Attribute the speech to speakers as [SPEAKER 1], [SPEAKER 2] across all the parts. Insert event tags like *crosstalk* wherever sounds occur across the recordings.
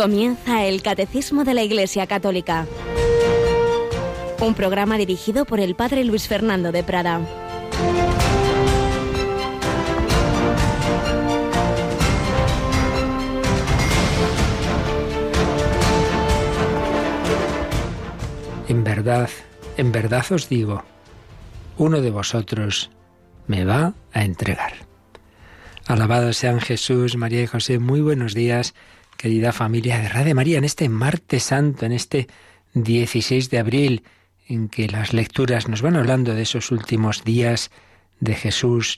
[SPEAKER 1] Comienza el Catecismo de la Iglesia Católica. Un programa dirigido por el Padre Luis Fernando de Prada.
[SPEAKER 2] En verdad, en verdad os digo, uno de vosotros me va a entregar. Alabado sean Jesús, María y José. Muy buenos días, querida familia de Radio María, en este martes santo, en este 16 de abril, en que las lecturas nos van hablando de esos últimos días de Jesús,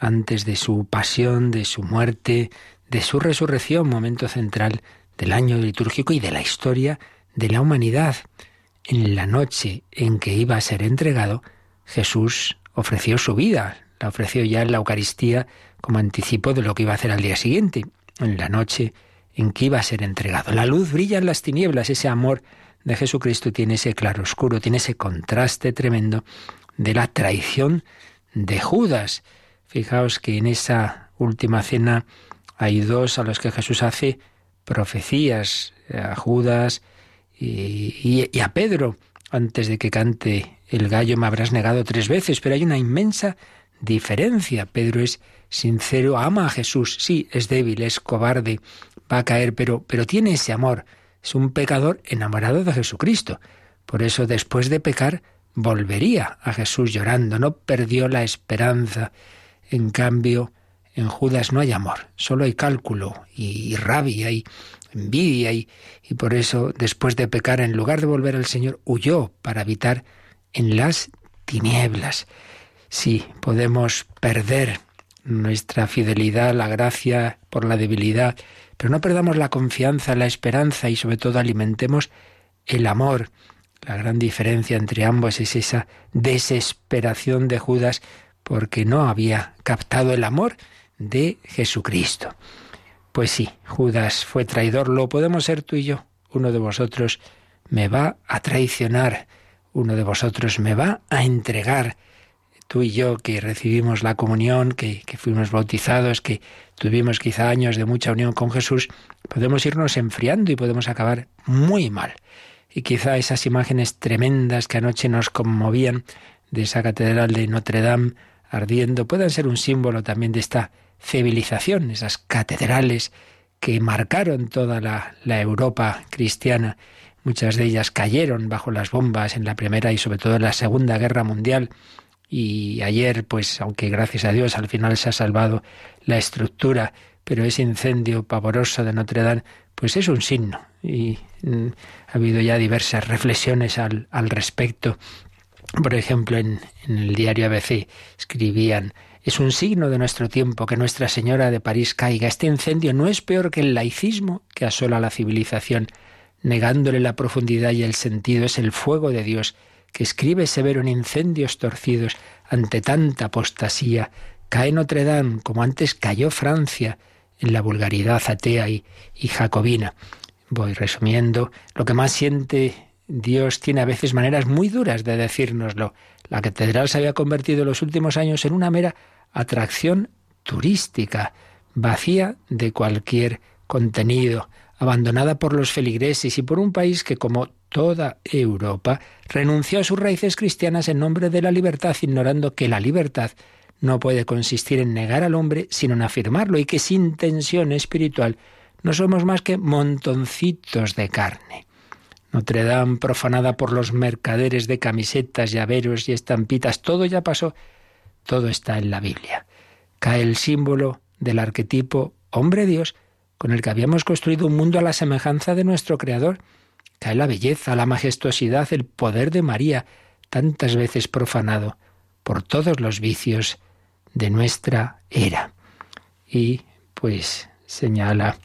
[SPEAKER 2] antes de su pasión, de su muerte, de su resurrección, momento central del año litúrgico y de la historia de la humanidad. En la noche en que iba a ser entregado, Jesús ofreció su vida, la ofreció ya en la Eucaristía como anticipo de lo que iba a hacer al día siguiente, en la noche en que iba a ser entregado. La luz brilla en las tinieblas, ese amor de Jesucristo tiene ese claroscuro, tiene ese contraste tremendo de la traición de Judas. Fijaos que en esa última cena hay dos a los que Jesús hace profecías, a Judas y, y, a Pedro. Antes de que cante el gallo me habrás negado tres veces, pero hay una inmensa diferencia. Pedro es sincero, ama a Jesús, sí, es débil, es cobarde, va a caer, pero, pero tiene ese amor. Es un pecador enamorado de Jesucristo. Por eso después de pecar volvería a Jesús llorando, no perdió la esperanza. En cambio, en Judas no hay amor, solo hay cálculo y, rabia y envidia y, y por eso después de pecar, en lugar de volver al Señor, huyó para habitar en las tinieblas. Sí, podemos perder nuestra fidelidad, la gracia por la debilidad, pero no perdamos la confianza, la esperanza y sobre todo alimentemos el amor. La gran diferencia entre ambos es esa desesperación de Judas porque no había captado el amor de Jesucristo. Pues sí, Judas fue traidor, lo podemos ser tú y yo. Uno de vosotros me va a traicionar, uno de vosotros me va a entregar tú y yo que recibimos la comunión, que, fuimos bautizados, que tuvimos quizá años de mucha unión con Jesús, podemos irnos enfriando y podemos acabar muy mal. Y quizá esas imágenes tremendas que anoche nos conmovían de esa catedral de Notre Dame ardiendo puedan ser un símbolo también de esta civilización, esas catedrales que marcaron toda la, la Europa cristiana. Muchas de ellas cayeron bajo las bombas en la Primera y sobre todo en la Segunda Guerra Mundial y ayer, pues aunque gracias a Dios al final se ha salvado la estructura, pero ese incendio pavoroso de Notre Dame, pues es un signo. Y mm, ha habido ya diversas reflexiones al, al respecto. Por ejemplo, en, en el diario ABC escribían, es un signo de nuestro tiempo que Nuestra Señora de París caiga. Este incendio no es peor que el laicismo que asola la civilización, negándole la profundidad y el sentido. Es el fuego de Dios que escribe severo en incendios torcidos ante tanta apostasía, cae Notre Dame como antes cayó Francia en la vulgaridad atea y, y jacobina. Voy resumiendo, lo que más siente Dios tiene a veces maneras muy duras de decírnoslo. La catedral se había convertido en los últimos años en una mera atracción turística, vacía de cualquier contenido, abandonada por los feligreses y por un país que, como toda Europa, renunció a sus raíces cristianas en nombre de la libertad, ignorando que la libertad no puede consistir en negar al hombre, sino en afirmarlo, y que sin tensión espiritual no somos más que montoncitos de carne. Notre Dame profanada por los mercaderes de camisetas, llaveros y estampitas, todo ya pasó, todo está en la Biblia. Cae el símbolo del arquetipo hombre-dios con el que habíamos construido un mundo a la semejanza de nuestro Creador, Cae la belleza, la majestuosidad, el poder de María, tantas veces profanado por todos los vicios de nuestra era. Y pues señala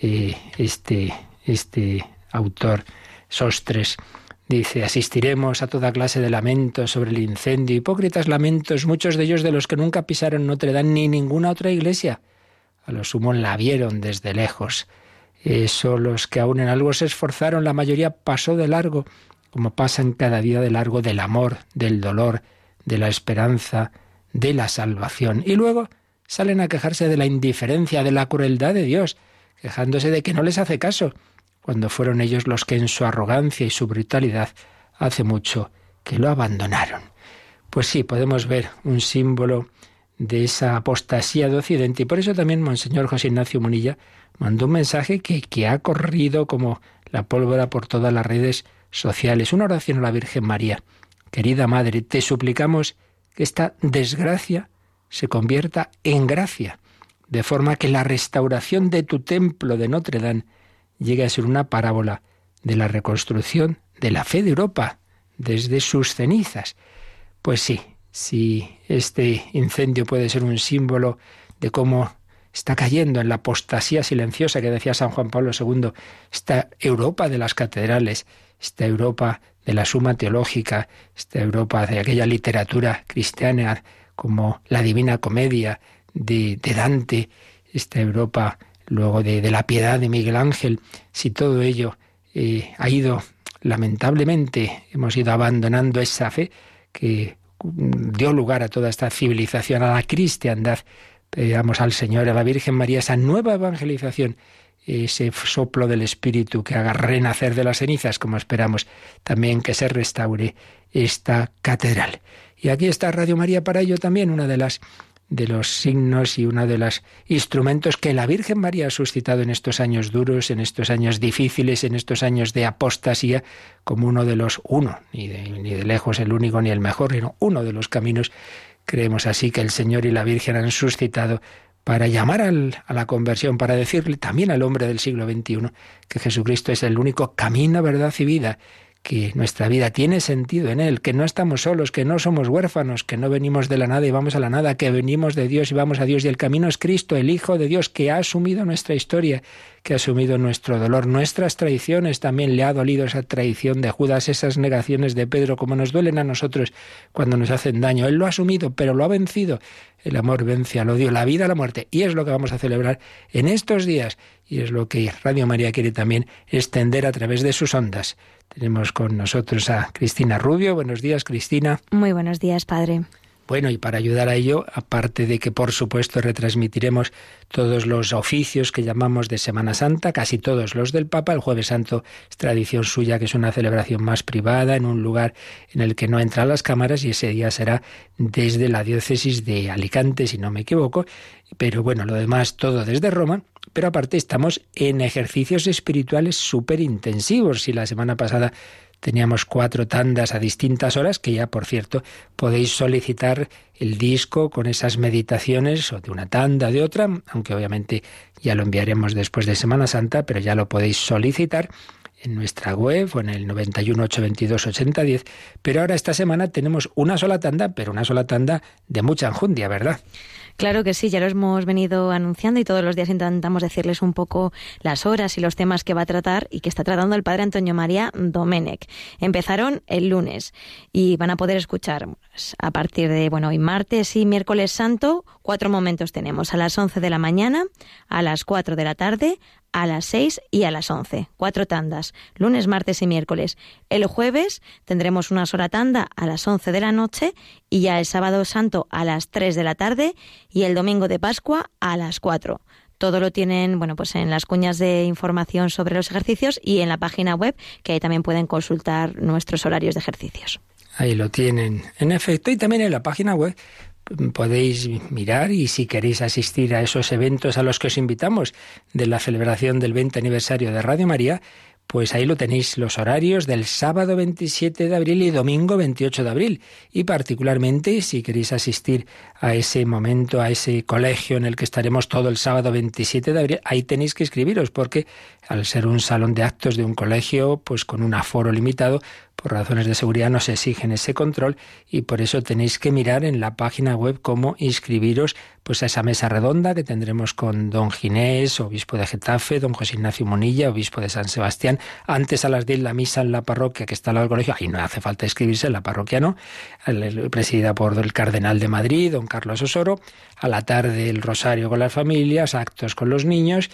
[SPEAKER 2] eh, este, este autor Sostres, dice, asistiremos a toda clase de lamentos sobre el incendio, hipócritas lamentos, muchos de ellos de los que nunca pisaron Notre Dame ni ninguna otra iglesia. A lo sumo la vieron desde lejos eso los que aún en algo se esforzaron, la mayoría pasó de largo, como pasan cada día de largo del amor, del dolor, de la esperanza, de la salvación. Y luego salen a quejarse de la indiferencia, de la crueldad de Dios, quejándose de que no les hace caso, cuando fueron ellos los que en su arrogancia y su brutalidad hace mucho que lo abandonaron. Pues sí, podemos ver un símbolo de esa apostasía de Occidente y por eso también Monseñor José Ignacio Munilla mandó un mensaje que, que ha corrido como la pólvora por todas las redes sociales. Una oración a la Virgen María. Querida Madre, te suplicamos que esta desgracia se convierta en gracia, de forma que la restauración de tu templo de Notre Dame llegue a ser una parábola de la reconstrucción de la fe de Europa desde sus cenizas. Pues sí, si este incendio puede ser un símbolo de cómo está cayendo en la apostasía silenciosa que decía San Juan Pablo II, esta Europa de las catedrales, esta Europa de la suma teológica, esta Europa de aquella literatura cristiana como la Divina Comedia de, Dante, esta Europa luego de, la piedad de Miguel Ángel, si todo ello eh, ha ido, lamentablemente, hemos ido abandonando esa fe que dio lugar a toda esta civilización, a la cristiandad, pedamos al Señor, a la Virgen María, esa nueva evangelización, ese soplo del Espíritu que haga renacer de las cenizas, como esperamos también que se restaure esta catedral. Y aquí está Radio María para ello también, una de las de los signos y uno de los instrumentos que la Virgen María ha suscitado en estos años duros, en estos años difíciles, en estos años de apostasía, como uno de los, uno, ni de, ni de lejos el único ni el mejor, sino uno de los caminos. Creemos así que el Señor y la Virgen han suscitado para llamar a la conversión, para decirle también al hombre del siglo XXI que Jesucristo es el único camino, verdad y vida, que nuestra vida tiene sentido en Él, que no estamos solos, que no somos huérfanos, que no venimos de la nada y vamos a la nada, que venimos de Dios y vamos a Dios y el camino es Cristo, el Hijo de Dios, que ha asumido nuestra historia, que ha asumido nuestro dolor, nuestras traiciones, también le ha dolido esa traición de Judas, esas negaciones de Pedro, como nos duelen a nosotros cuando nos hacen daño. Él lo ha asumido, pero lo ha vencido. El amor vence al odio, la vida a la muerte. Y es lo que vamos a celebrar en estos días. Y es lo que Radio María quiere también extender a través de sus ondas. Tenemos con nosotros a Cristina Rubio. Buenos días, Cristina.
[SPEAKER 1] Muy buenos días, padre.
[SPEAKER 2] Bueno, y para ayudar a ello, aparte de que por supuesto retransmitiremos todos los oficios que llamamos de Semana Santa, casi todos los del Papa, el jueves santo es tradición suya que es una celebración más privada en un lugar en el que no entran las cámaras y ese día será desde la diócesis de Alicante, si no me equivoco, pero bueno, lo demás todo desde Roma, pero aparte estamos en ejercicios espirituales súper intensivos. Si la semana pasada Teníamos cuatro tandas a distintas horas, que ya, por cierto, podéis solicitar el disco con esas meditaciones, o de una tanda, de otra, aunque obviamente ya lo enviaremos después de Semana Santa, pero ya lo podéis solicitar en nuestra web o en el 91 8010. Pero ahora esta semana tenemos una sola tanda, pero una sola tanda de mucha enjundia, ¿verdad?
[SPEAKER 1] Claro que sí, ya lo hemos venido anunciando y todos los días intentamos decirles un poco las horas y los temas que va a tratar y que está tratando el padre Antonio María Domenech. Empezaron el lunes y van a poder escuchar a partir de, bueno, hoy martes y miércoles santo, cuatro momentos tenemos, a las 11 de la mañana, a las 4 de la tarde, a las 6 y a las 11. Cuatro tandas, lunes, martes y miércoles. El jueves tendremos una sola tanda a las 11 de la noche y ya el sábado santo a las 3 de la tarde y el domingo de Pascua a las 4. Todo lo tienen, bueno, pues en las cuñas de información sobre los ejercicios y en la página web, que ahí también pueden consultar nuestros horarios de ejercicios.
[SPEAKER 2] Ahí lo tienen, en efecto, y también en la página web podéis mirar y si queréis asistir a esos eventos a los que os invitamos de la celebración del 20 aniversario de Radio María, pues ahí lo tenéis los horarios del sábado 27 de abril y domingo 28 de abril. Y particularmente si queréis asistir a ese momento, a ese colegio en el que estaremos todo el sábado 27 de abril, ahí tenéis que escribiros porque al ser un salón de actos de un colegio, pues con un aforo limitado, por razones de seguridad nos exigen ese control y por eso tenéis que mirar en la página web cómo inscribiros pues a esa mesa redonda que tendremos con don Ginés, obispo de Getafe, don José Ignacio Monilla, obispo de San Sebastián, antes a las 10 la misa en la parroquia que está al lado del colegio, ahí no hace falta inscribirse, en la parroquia no, presidida por el cardenal de Madrid, don Carlos Osoro, a la tarde el rosario con las familias, actos con los niños.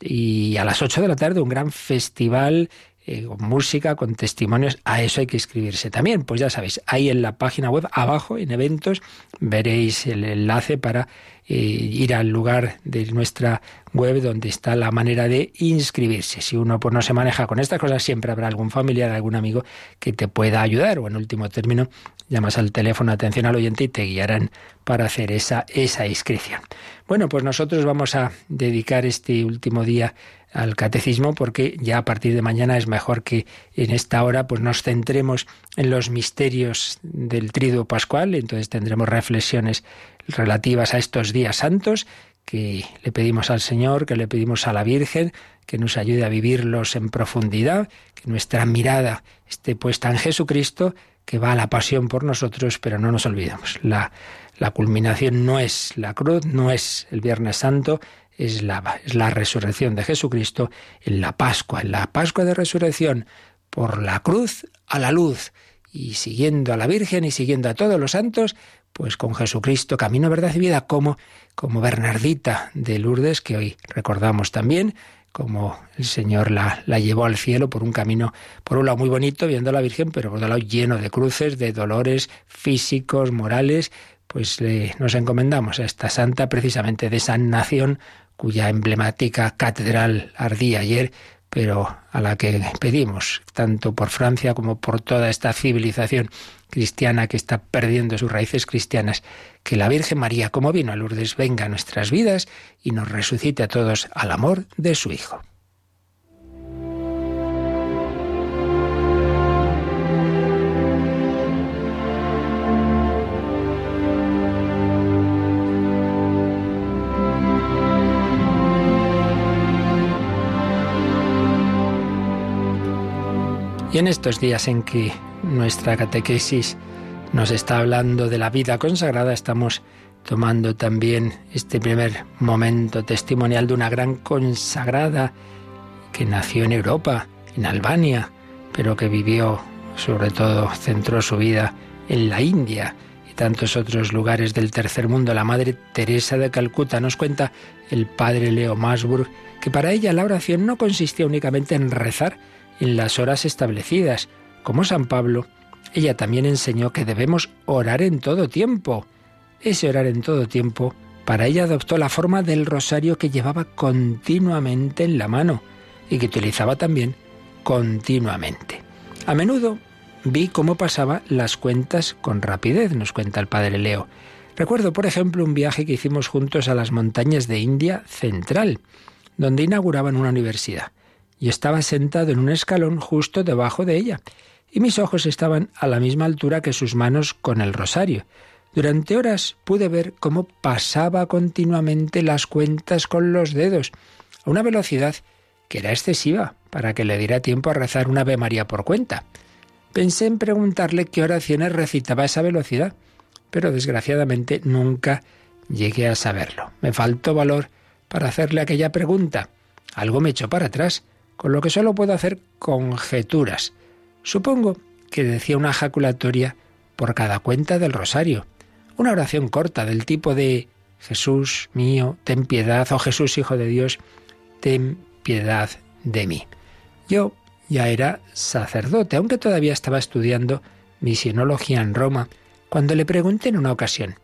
[SPEAKER 2] Y a las 8 de la tarde un gran festival eh, con música, con testimonios, a eso hay que inscribirse también. Pues ya sabéis, ahí en la página web, abajo, en eventos, veréis el enlace para eh, ir al lugar de nuestra web donde está la manera de inscribirse. Si uno pues, no se maneja con estas cosas, siempre habrá algún familiar, algún amigo que te pueda ayudar. O en último término, llamas al teléfono atención al oyente y te guiarán para hacer esa, esa inscripción. Bueno, pues nosotros vamos a dedicar este último día al catecismo porque ya a partir de mañana es mejor que en esta hora pues nos centremos en los misterios del triduo pascual, entonces tendremos reflexiones relativas a estos días santos que le pedimos al Señor, que le pedimos a la Virgen, que nos ayude a vivirlos en profundidad, que nuestra mirada esté puesta en Jesucristo, que va a la pasión por nosotros, pero no nos olvidemos. La, la culminación no es la cruz, no es el Viernes Santo, es la, es la resurrección de Jesucristo en la Pascua, en la Pascua de resurrección, por la cruz a la luz, y siguiendo a la Virgen y siguiendo a todos los santos, pues con Jesucristo, camino, verdad y vida, como, como Bernardita de Lourdes, que hoy recordamos también, como el Señor la, la, llevó al cielo por un camino, por un lado muy bonito, viendo a la Virgen, pero por otro lado lleno de cruces, de dolores físicos, morales, pues nos encomendamos a esta santa precisamente de esa nación cuya emblemática catedral ardía ayer, pero a la que pedimos, tanto por Francia como por toda esta civilización cristiana que está perdiendo sus raíces cristianas, que la Virgen María, como vino a Lourdes, venga a nuestras vidas y nos resucite a todos al amor de su Hijo. Y en estos días en que nuestra catequesis nos está hablando de la vida consagrada, estamos tomando también este primer momento testimonial de una gran consagrada que nació en Europa, en Albania, pero que vivió, sobre todo, centró su vida en la India y tantos otros lugares del tercer mundo. La Madre Teresa de Calcuta nos cuenta el padre Leo Masburg que para ella la oración no consistía únicamente en rezar, en las horas establecidas. Como San Pablo, ella también enseñó que debemos orar en todo tiempo. Ese orar en todo tiempo, para ella adoptó la forma del rosario que llevaba continuamente en la mano y que utilizaba también continuamente. A menudo vi cómo pasaba las cuentas con rapidez, nos cuenta el padre Leo. Recuerdo, por ejemplo, un viaje que hicimos juntos a las montañas de India Central, donde inauguraban una universidad y estaba sentado en un escalón justo debajo de ella, y mis ojos estaban a la misma altura que sus manos con el rosario. Durante horas pude ver cómo pasaba continuamente las cuentas con los dedos, a una velocidad que era excesiva para que le diera tiempo a rezar una Ave María por cuenta. Pensé en preguntarle qué oraciones recitaba a esa velocidad, pero desgraciadamente nunca llegué a saberlo. Me faltó valor para hacerle aquella pregunta. Algo me echó para atrás con lo que solo puedo hacer conjeturas. Supongo que decía una ejaculatoria por cada cuenta del rosario, una oración corta del tipo de Jesús mío, ten piedad, o Jesús Hijo de Dios, ten piedad de mí. Yo ya era sacerdote, aunque todavía estaba estudiando misionología en Roma, cuando le pregunté en una ocasión,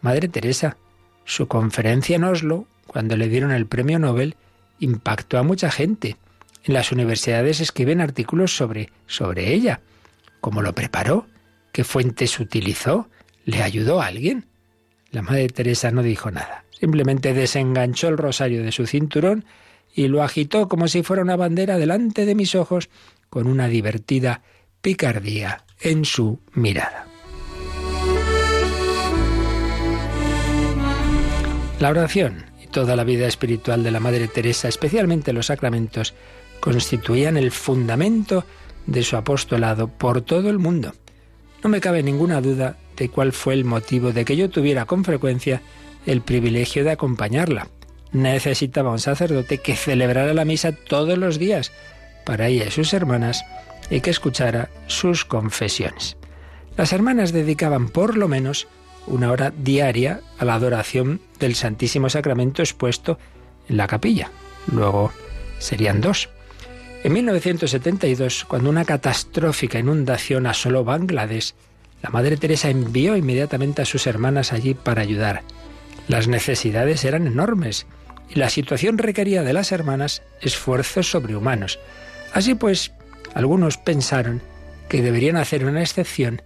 [SPEAKER 2] Madre Teresa, su conferencia en Oslo, cuando le dieron el premio Nobel, impactó a mucha gente. En las universidades escriben artículos sobre, sobre ella. ¿Cómo lo preparó? ¿Qué fuentes utilizó? ¿Le ayudó a alguien? La Madre Teresa no dijo nada. Simplemente desenganchó el rosario de su cinturón y lo agitó como si fuera una bandera delante de mis ojos con una divertida picardía en su mirada. La oración y toda la vida espiritual de la Madre Teresa, especialmente los sacramentos, constituían el fundamento de su apostolado por todo el mundo. No me cabe ninguna duda de cuál fue el motivo de que yo tuviera con frecuencia el privilegio de acompañarla. Necesitaba un sacerdote que celebrara la misa todos los días para ella y sus hermanas y que escuchara sus confesiones. Las hermanas dedicaban por lo menos una hora diaria a la adoración del Santísimo Sacramento expuesto en la capilla. Luego serían dos. En 1972, cuando una catastrófica inundación asoló Bangladesh, la Madre Teresa envió inmediatamente a sus hermanas allí para ayudar. Las necesidades eran enormes y la situación requería de las hermanas esfuerzos sobrehumanos. Así pues, algunos pensaron que deberían hacer una excepción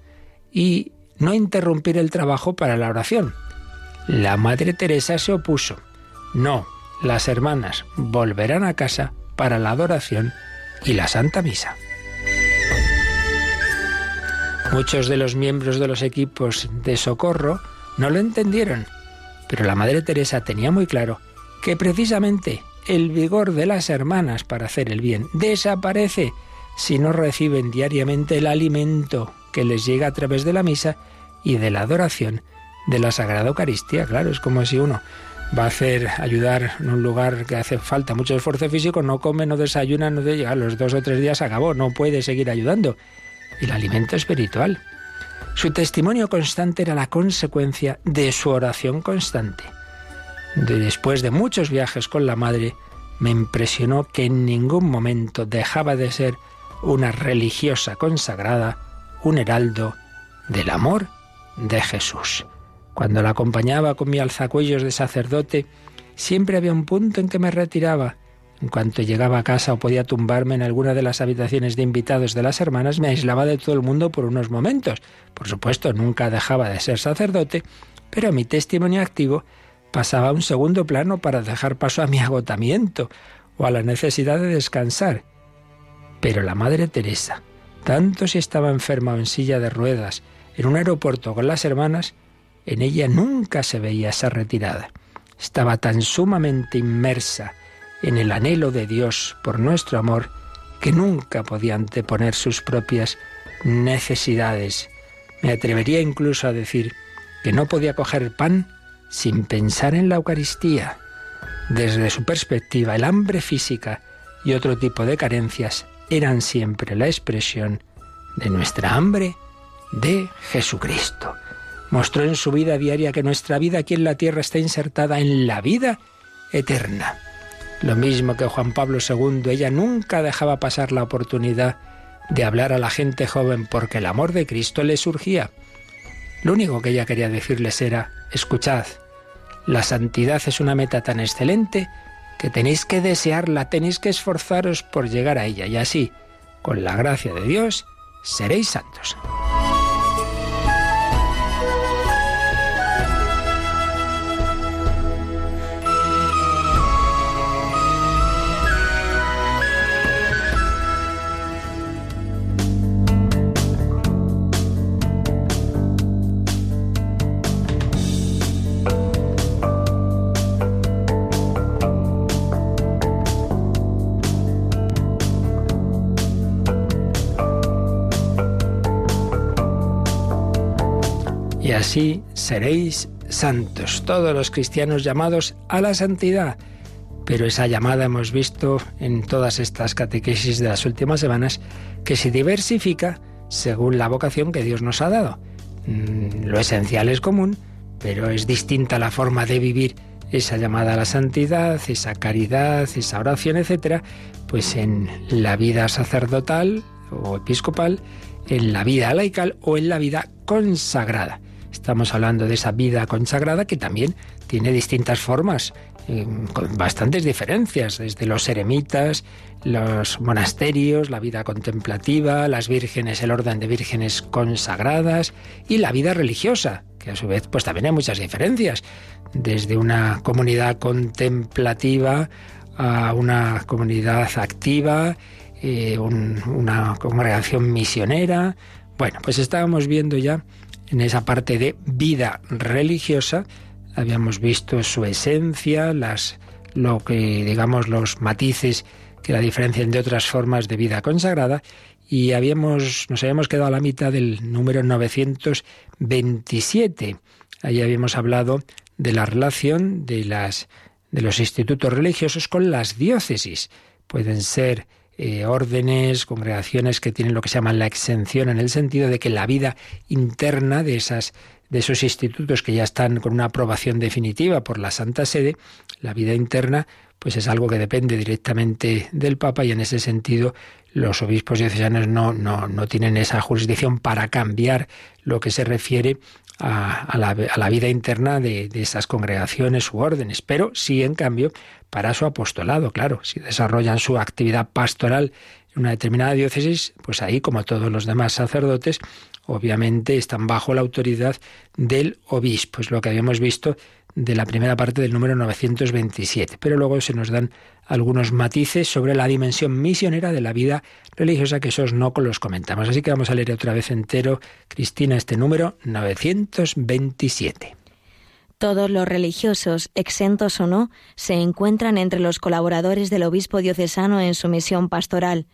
[SPEAKER 2] y no interrumpir el trabajo para la oración. La Madre Teresa se opuso. No, las hermanas volverán a casa para la adoración y la Santa Misa. Muchos de los miembros de los equipos de socorro no lo entendieron, pero la Madre Teresa tenía muy claro que precisamente el vigor de las hermanas para hacer el bien desaparece si no reciben diariamente el alimento que les llega a través de la misa y de la adoración de la Sagrada Eucaristía. Claro, es como si uno va a hacer ayudar en un lugar que hace falta mucho esfuerzo físico, no come, no desayuna, no de llegar los dos o tres días acabó, no puede seguir ayudando el alimento espiritual. Su testimonio constante era la consecuencia de su oración constante. Después de muchos viajes con la Madre, me impresionó que en ningún momento dejaba de ser una religiosa consagrada, un heraldo del amor de Jesús. Cuando la acompañaba con mi alzacuellos de sacerdote, siempre había un punto en que me retiraba en cuanto llegaba a casa o podía tumbarme en alguna de las habitaciones de invitados de las hermanas, me aislaba de todo el mundo por unos momentos. Por supuesto, nunca dejaba de ser sacerdote, pero mi testimonio activo pasaba a un segundo plano para dejar paso a mi agotamiento o a la necesidad de descansar. Pero la Madre Teresa, tanto si estaba enferma o en silla de ruedas, en un aeropuerto con las hermanas, en ella nunca se veía esa retirada. Estaba tan sumamente inmersa en el anhelo de Dios por nuestro amor que nunca podía anteponer sus propias necesidades. Me atrevería incluso a decir que no podía coger pan sin pensar en la Eucaristía. Desde su perspectiva, el hambre física y otro tipo de carencias eran siempre la expresión de nuestra hambre de Jesucristo. Mostró en su vida diaria que nuestra vida aquí en la tierra está insertada en la vida eterna. Lo mismo que Juan Pablo II, ella nunca dejaba pasar la oportunidad de hablar a la gente joven porque el amor de Cristo le surgía. Lo único que ella quería decirles era, escuchad, la santidad es una meta tan excelente que tenéis que desearla, tenéis que esforzaros por llegar a ella y así, con la gracia de Dios, seréis santos. Así seréis santos, todos los cristianos llamados a la santidad. Pero esa llamada hemos visto en todas estas catequesis de las últimas semanas que se diversifica según la vocación que Dios nos ha dado. Mm, lo esencial es común, pero es distinta la forma de vivir esa llamada a la santidad, esa caridad, esa oración, etcétera, pues en la vida sacerdotal o episcopal, en la vida laical o en la vida consagrada. Estamos hablando de esa vida consagrada que también tiene distintas formas, eh, con bastantes diferencias, desde los eremitas, los monasterios, la vida contemplativa, las vírgenes, el orden de vírgenes consagradas y la vida religiosa, que a su vez pues también hay muchas diferencias, desde una comunidad contemplativa a una comunidad activa, eh, una congregación misionera. Bueno, pues estábamos viendo ya en esa parte de vida religiosa. Habíamos visto su esencia, las, lo que digamos los matices que la diferencian de otras formas de vida consagrada y habíamos, nos habíamos quedado a la mitad del número 927. Ahí habíamos hablado de la relación de, las, de los institutos religiosos con las diócesis. Pueden ser eh, órdenes, congregaciones que tienen lo que se llama la exención en el sentido de que la vida interna de esas de esos institutos que ya están con una aprobación definitiva por la Santa Sede, la vida interna pues es algo que depende directamente del Papa y en ese sentido los obispos diocesanos no, no, no tienen esa jurisdicción para cambiar lo que se refiere a, la, vida interna de, de, esas congregaciones u órdenes, pero sí, en cambio, para su apostolado, claro, si desarrollan su actividad pastoral en una determinada diócesis, pues ahí, como todos los demás sacerdotes, obviamente están bajo la autoridad del obispo. Es lo que habíamos visto de la primera parte del número 927. Pero luego se nos dan algunos matices sobre la dimensión misionera de la vida religiosa, que esos no los comentamos. Así que vamos a leer otra vez entero, Cristina, este número 927.
[SPEAKER 1] Todos los religiosos, exentos o no, se encuentran entre los colaboradores del obispo diocesano en su misión pastoral.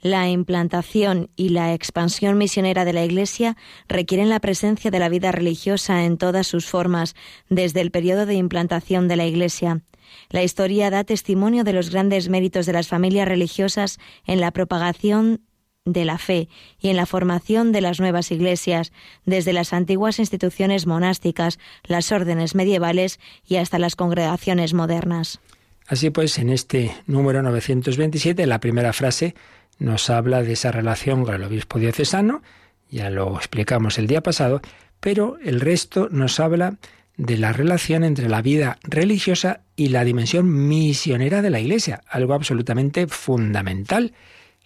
[SPEAKER 1] La implantación y la expansión misionera de la Iglesia requieren la presencia de la vida religiosa en todas sus formas, desde el periodo de implantación de la Iglesia. La historia da testimonio de los grandes méritos de las familias religiosas en la propagación de la fe y en la formación de las nuevas iglesias, desde las antiguas instituciones monásticas, las órdenes medievales y hasta las congregaciones modernas.
[SPEAKER 2] Así pues, en este número 927, la primera frase nos habla de esa relación con el obispo diocesano, ya lo explicamos el día pasado, pero el resto nos habla de la relación entre la vida religiosa y la dimensión misionera de la Iglesia, algo absolutamente fundamental.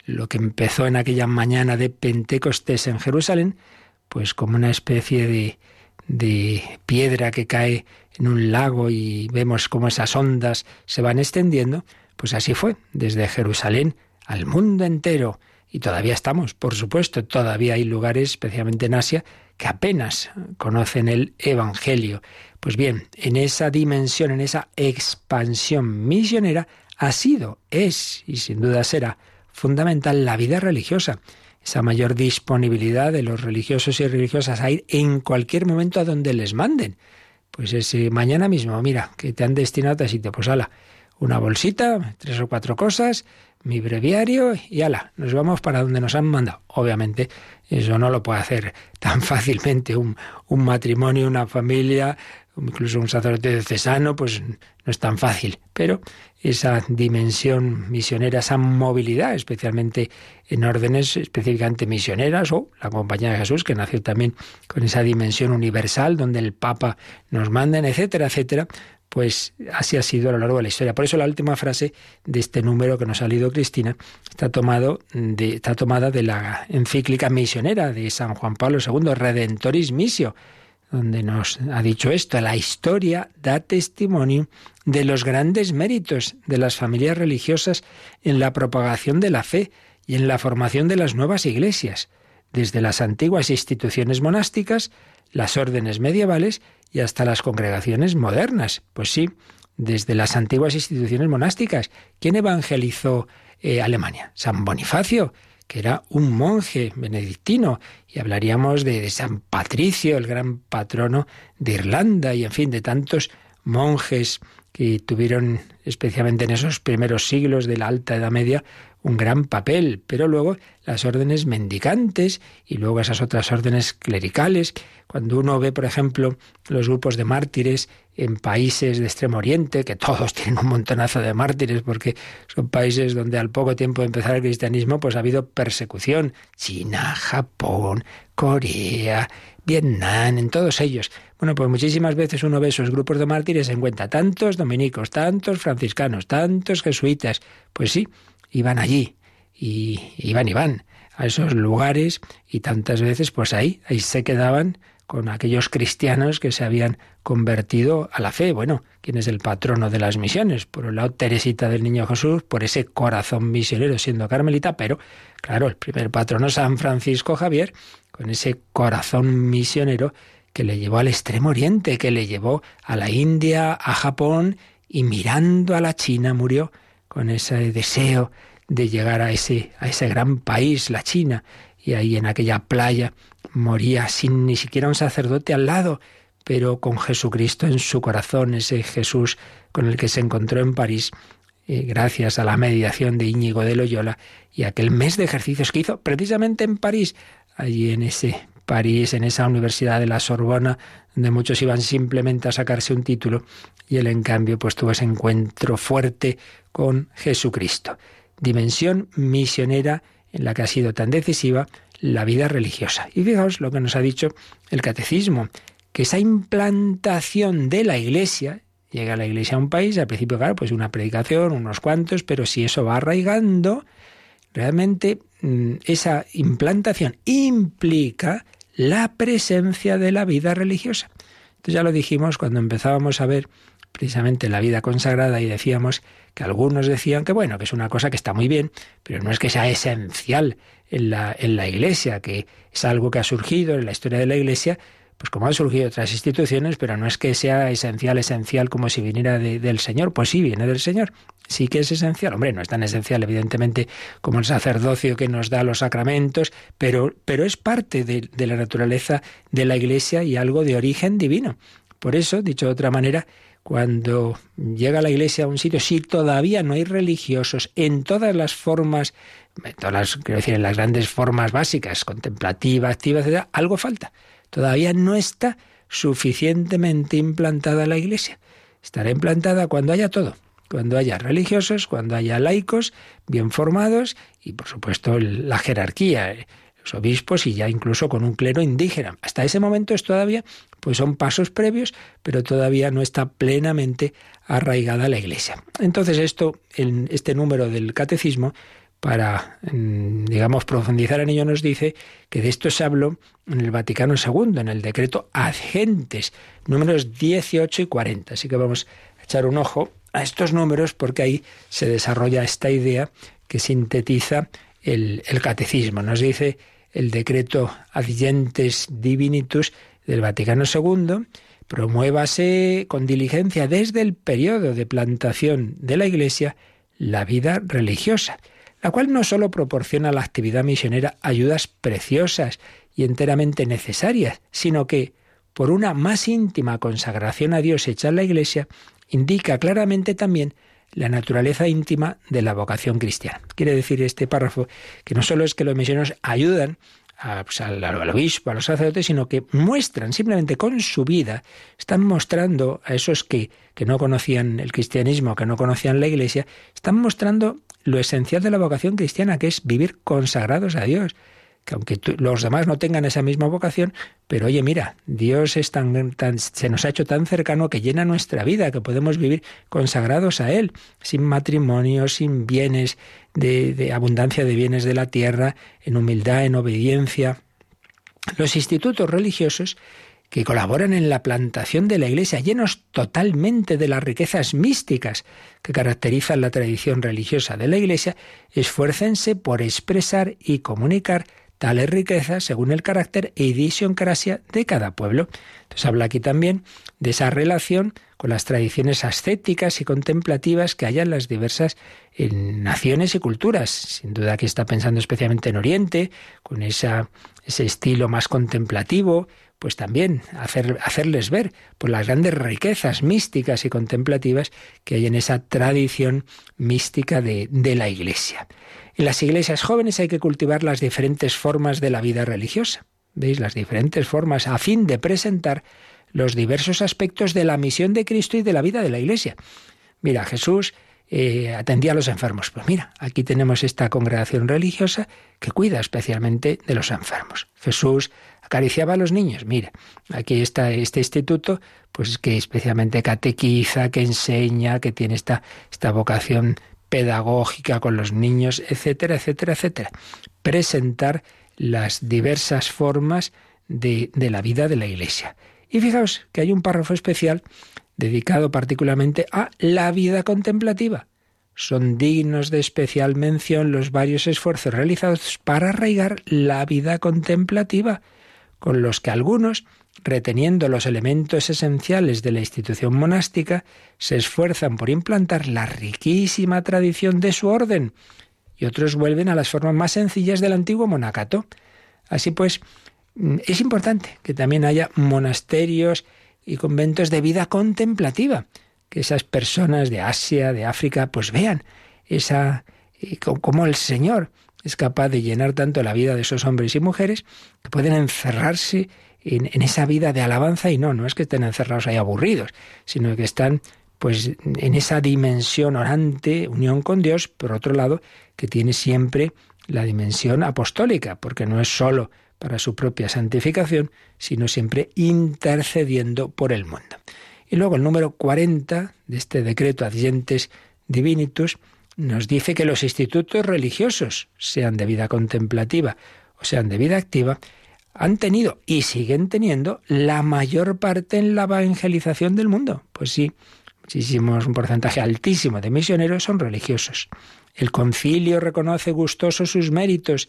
[SPEAKER 2] Lo que empezó en aquella mañana de Pentecostés en Jerusalén, pues como una especie de, de piedra que cae en un lago y vemos cómo esas ondas se van extendiendo, pues así fue, desde Jerusalén al mundo entero. Y todavía estamos, por supuesto, todavía hay lugares, especialmente en Asia, que apenas conocen el Evangelio. Pues bien, en esa dimensión, en esa expansión misionera, ha sido, es y sin duda será fundamental la vida religiosa, esa mayor disponibilidad de los religiosos y religiosas a ir en cualquier momento a donde les manden. Pues ese mañana mismo, mira, que te han destinado a sitio, pues ala, una bolsita, tres o cuatro cosas, mi breviario y ala, nos vamos para donde nos han mandado. Obviamente, eso no lo puede hacer *laughs* tan fácilmente un, un matrimonio, una familia, incluso un sacerdote diocesano, pues no es tan fácil. Pero esa dimensión misionera, esa movilidad, especialmente en órdenes específicamente misioneras, o la Compañía de Jesús, que nació también con esa dimensión universal, donde el Papa nos manda, etcétera, etcétera, pues así ha sido a lo largo de la historia. Por eso la última frase de este número que nos ha leído Cristina está, tomado está tomada de la encíclica misionera de San Juan Pablo II, Redentoris Missio, donde nos ha dicho esto, la historia da testimonio de los grandes méritos de las familias religiosas en la propagación de la fe y en la formación de las nuevas iglesias, desde las antiguas instituciones monásticas, las órdenes medievales y hasta las congregaciones modernas. Pues sí, desde las antiguas instituciones monásticas. ¿Quién evangelizó eh, Alemania? San Bonifacio, que era un monje benedictino, y hablaríamos de, de, San Patricio, el gran patrono de Irlanda, y en fin, de tantos monjes que tuvieron, especialmente en esos primeros siglos de la Alta Edad Media, un gran papel, pero luego las órdenes mendicantes y luego esas otras órdenes clericales. Cuando uno ve, por ejemplo, los grupos de mártires en países de Extremo Oriente, que todos *laughs* tienen un montonazo de mártires porque son países donde al poco tiempo de empezar el cristianismo pues ha habido persecución. China, Japón, Corea, Vietnam, en todos ellos. Bueno, pues muchísimas veces uno ve esos grupos de mártires y encuentra tantos dominicos, tantos franciscanos, tantos jesuitas. Pues sí, iban allí y iban y van a esos lugares y tantas veces pues ahí, ahí se quedaban con aquellos cristianos que se habían convertido a la fe. Bueno, ¿quién es el patrono de las misiones? Por un lado, Teresita del Niño Jesús, por ese corazón misionero siendo carmelita, pero claro, el primer patrono San Francisco Javier, con ese corazón misionero que le llevó al extremo oriente, que le llevó a la India, a Japón, y mirando a la China murió con ese deseo de llegar a ese, a ese gran país, la China, y ahí en aquella playa moría sin ni siquiera un sacerdote al lado, pero con Jesucristo en su corazón, ese Jesús con el que se encontró en París, eh, gracias a la mediación de Íñigo de Loyola y aquel mes de ejercicios que hizo precisamente en París, allí en ese París, en esa Universidad de la Sorbona, donde muchos iban simplemente a sacarse un título, y él en cambio pues tuvo ese encuentro fuerte con Jesucristo. Dimensión misionera en la que ha sido tan decisiva la vida religiosa. Y fijaos lo que nos ha dicho el catecismo, que esa implantación de la Iglesia, llega la Iglesia a un país, al principio, claro, pues una predicación, unos cuantos, pero si eso va arraigando, realmente mm, esa implantación implica la presencia de la vida religiosa. Entonces ya lo dijimos cuando empezábamos a ver precisamente la vida consagrada y decíamos que algunos decían que bueno, que es una cosa que está muy bien, pero no es que sea esencial en la, en la Iglesia, que es algo que ha surgido en la historia de la Iglesia, pues como han surgido otras instituciones, pero no es que sea esencial, esencial como si viniera del Señor, pues sí, viene del Señor, sí que es esencial, hombre, no es tan esencial evidentemente como el sacerdocio que nos da los sacramentos, pero, pero es parte de, de la naturaleza de la Iglesia y algo de origen divino. Por eso, dicho de otra manera, cuando llega la iglesia a un sitio, si todavía no hay religiosos en todas las formas, en todas las, quiero decir, en las grandes formas básicas, contemplativa, activa, etc., algo falta. Todavía no está suficientemente implantada la iglesia. Estará implantada cuando haya todo, cuando haya religiosos, cuando haya laicos bien formados y, por supuesto, la jerarquía los obispos y ya incluso con un clero indígena. Hasta ese momento es todavía, pues son pasos previos, pero todavía no está plenamente arraigada la Iglesia. Entonces esto, en este número del catecismo, para, mm, digamos, profundizar en ello, nos dice que de esto se habló en el Vaticano II, en el decreto Agentes, números 18 y 40. Así que vamos a echar un ojo a estos números porque ahí se desarrolla esta idea que sintetiza el, el catecismo. Nos dice el decreto Adientes Divinitus del Vaticano II, promuévase con diligencia desde el periodo de plantación de la Iglesia la vida religiosa, la cual no sólo proporciona a la actividad misionera ayudas preciosas y enteramente necesarias, sino que, por una más íntima consagración a Dios hecha en la Iglesia, indica claramente también la naturaleza íntima de la vocación cristiana. Quiere decir este párrafo que no solo es que los misioneros ayudan pues, al, al, obispo, a los sacerdotes, sino que muestran simplemente con su vida, están mostrando a esos que, que no conocían el cristianismo, que no conocían la iglesia, están mostrando lo esencial de la vocación cristiana, que es vivir consagrados a Dios, que aunque los demás no tengan esa misma vocación, pero oye, mira, Dios tan, tan, se nos ha hecho tan cercano que llena nuestra vida, que podemos vivir consagrados a Él, sin matrimonio, sin bienes, de, de abundancia de bienes de la tierra, en humildad, en obediencia. Los institutos religiosos que colaboran en la plantación de la Iglesia, llenos totalmente de las riquezas místicas que caracterizan la tradición religiosa de la Iglesia, esfuércense por expresar y comunicar tales riquezas según el carácter e idiosincrasia de cada pueblo. Entonces habla aquí también de esa relación con las tradiciones ascéticas y contemplativas que hay en las diversas naciones y culturas. Sin duda que está pensando especialmente en Oriente, con esa, ese estilo más contemplativo, pues también hacer, hacerles ver por las grandes riquezas místicas y contemplativas que hay en esa tradición mística de, de la Iglesia. En las iglesias jóvenes hay que cultivar las diferentes formas de la vida religiosa. ¿Veis? Las diferentes formas a fin de presentar los diversos aspectos de la misión de Cristo y de la vida de la iglesia. Mira, Jesús eh, atendía a los enfermos. Pues mira, aquí tenemos esta congregación religiosa que cuida especialmente de los enfermos. Jesús acariciaba a los niños. Mira, aquí está este instituto, pues que especialmente catequiza, que enseña, que tiene esta, esta vocación pedagógica con los niños, etcétera, etcétera, etcétera. Presentar las diversas formas de, de la vida de la Iglesia. Y fijaos que hay un párrafo especial dedicado particularmente a la vida contemplativa. Son dignos de especial mención los varios esfuerzos realizados para arraigar la vida contemplativa, con los que algunos reteniendo los elementos esenciales de la institución monástica, se esfuerzan por implantar la riquísima tradición de su orden, y otros vuelven a las formas más sencillas del antiguo monacato. Así pues, mm, es importante que también haya monasterios y conventos de vida contemplativa, que esas personas de Asia, de África, pues vean esa cómo el Señor es capaz de llenar tanto la vida de esos hombres y mujeres que pueden encerrarse en, esa vida de alabanza y no, no es que estén encerrados ahí aburridos, sino que están pues en esa dimensión orante, unión con Dios, por otro lado, que tiene siempre la dimensión apostólica, porque no es sólo para su propia santificación, sino siempre intercediendo por el mundo. Y luego el número 40 de este decreto Adientes Divinitus nos dice que los institutos religiosos, sean de vida contemplativa o sean de vida activa, han tenido y siguen teniendo la mayor parte en la evangelización del mundo. Pues sí, muchísimos, un porcentaje altísimo de misioneros son religiosos. El concilio reconoce gustoso sus méritos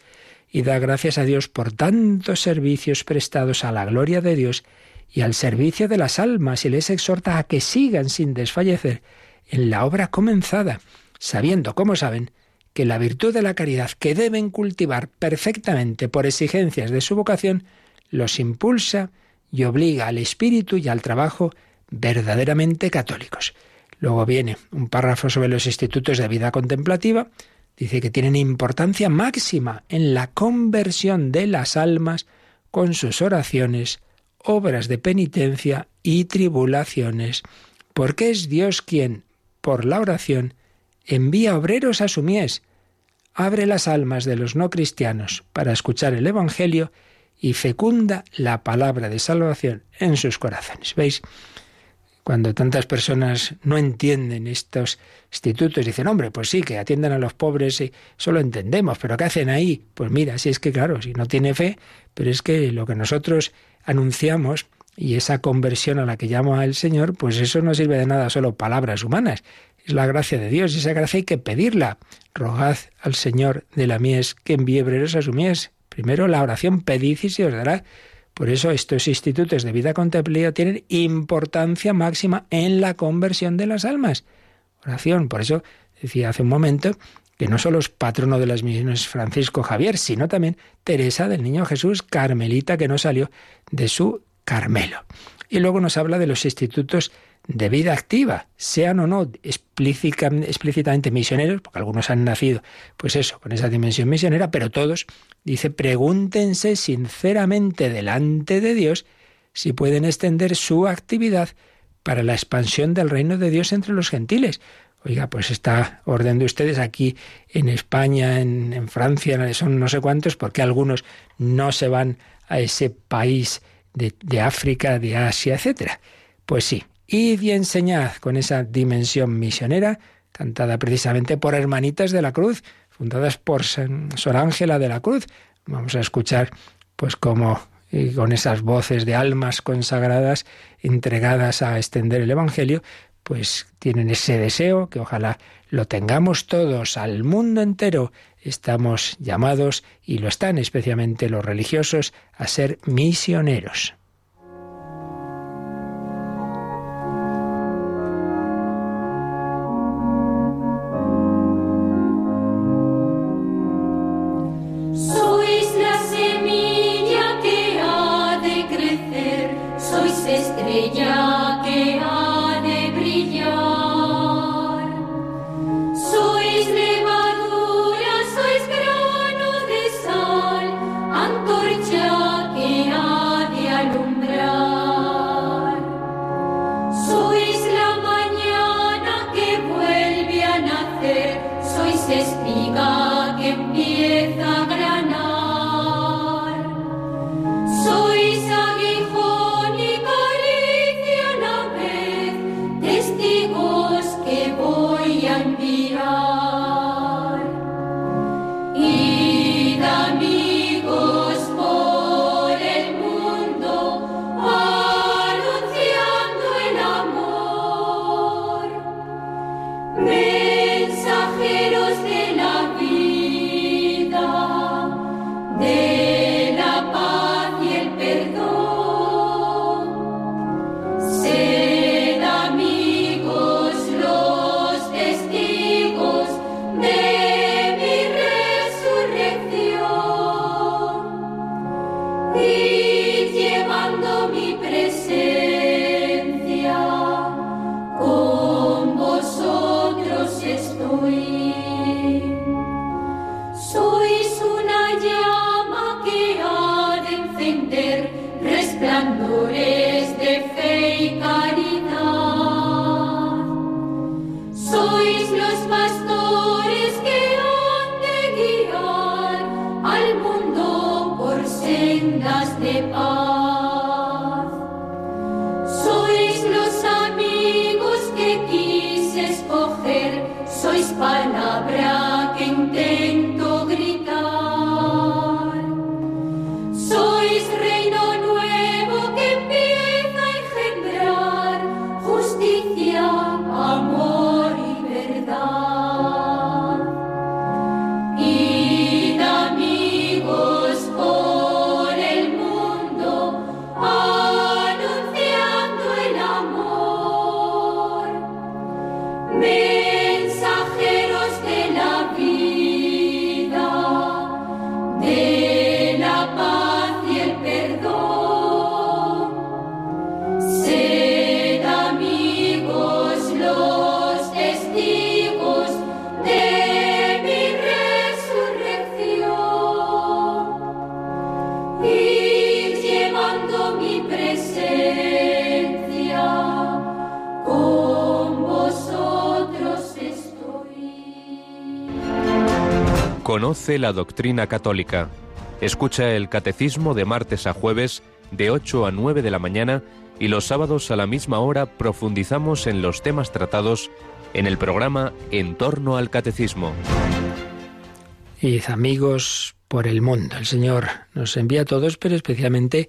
[SPEAKER 2] y da gracias a Dios por tantos servicios prestados a la gloria de Dios y al servicio de las almas y les exhorta a que sigan sin desfallecer en la obra comenzada, sabiendo, como saben, que la virtud de la caridad que deben cultivar perfectamente por exigencias de su vocación los impulsa y obliga al espíritu y al trabajo verdaderamente católicos. Luego viene un párrafo sobre los institutos de vida contemplativa. Dice que tienen importancia máxima en la conversión de las almas con sus oraciones, obras de penitencia y tribulaciones, porque es Dios quien, por la oración, envía obreros a su mies, abre las almas de los no cristianos para escuchar el Evangelio y fecunda la palabra de salvación en sus corazones. ¿Veis? Cuando tantas personas no entienden estos institutos, dicen, hombre, pues sí, que atienden a los pobres, y eso lo entendemos, pero ¿qué hacen ahí? Pues mira, si es que claro, si no tiene fe, pero es que lo que nosotros anunciamos y esa conversión a la que llama el Señor, pues eso no sirve de nada solo palabras humanas, es la gracia de Dios y esa gracia hay que pedirla. Rogad al Señor de la mies que envíe obreros a su mies. Primero la oración, pedid y se os dará. Por eso estos institutos de vida contemplativa tienen importancia máxima en la conversión de las almas. Oración, por eso decía hace un momento que no solo es patrono de las misiones Francisco Javier, sino también Teresa del Niño Jesús, Carmelita, que no salió de su Carmelo. Y luego nos habla de los institutos de vida activa, sean o no explícitamente misioneros, porque algunos han nacido, pues eso, con esa dimensión misionera, pero todos, dice, pregúntense sinceramente delante de Dios si pueden extender su actividad para la expansión del reino de Dios entre los gentiles. Oiga, pues está orden de ustedes aquí en España, en, en Francia, son no sé cuántos, porque algunos no se van a ese país de, de África, de Asia, etcétera. Pues sí, Id y enseñad con esa dimensión misionera, cantada precisamente por Hermanitas de la Cruz, fundadas por Sor Ángela de la Cruz. Vamos a escuchar, pues, como con esas voces de almas consagradas, entregadas a extender el Evangelio, pues tienen ese deseo que ojalá lo tengamos todos al mundo entero. Estamos llamados, y lo están especialmente los religiosos, a ser misioneros.
[SPEAKER 3] Sois
[SPEAKER 4] Conoce la doctrina católica. Escucha el catecismo de martes a jueves de 8 a 9 de la mañana y los sábados a la misma hora profundizamos en los temas tratados en el programa En torno al catecismo.
[SPEAKER 2] Id amigos por el mundo. El Señor nos envía a todos, pero especialmente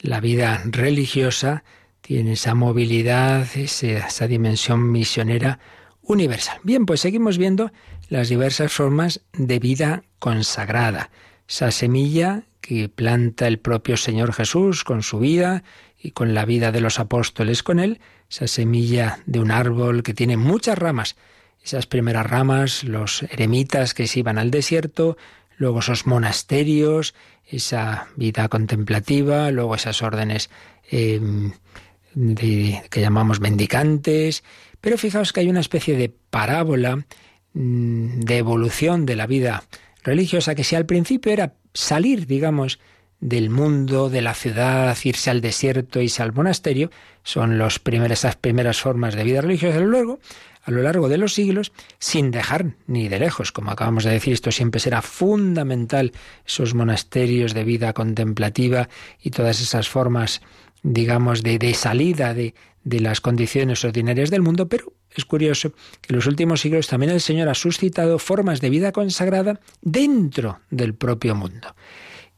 [SPEAKER 2] la vida religiosa tiene esa movilidad, esa dimensión misionera universal. Bien, pues seguimos viendo las diversas formas de vida consagrada. Esa semilla que planta el propio Señor Jesús con su vida y con la vida de los apóstoles con él, esa semilla de un árbol que tiene muchas ramas. Esas primeras ramas, los eremitas que se iban al desierto, luego esos monasterios, esa vida contemplativa, luego esas órdenes de- que llamamos mendicantes. Pero fijaos que hay una especie de parábola de evolución de la vida religiosa que si al principio era salir, digamos, del mundo, de la ciudad, irse al desierto, irse al monasterio, son los primeros, esas primeras formas de vida religiosa. Luego, a lo largo de los siglos, sin dejar ni de lejos, como acabamos de decir, esto siempre será fundamental, esos monasterios de vida contemplativa y todas esas formas, digamos, de, de salida de, de las condiciones ordinarias del mundo, pero es curioso que en los últimos siglos también el Señor ha suscitado formas de vida consagrada dentro del propio mundo.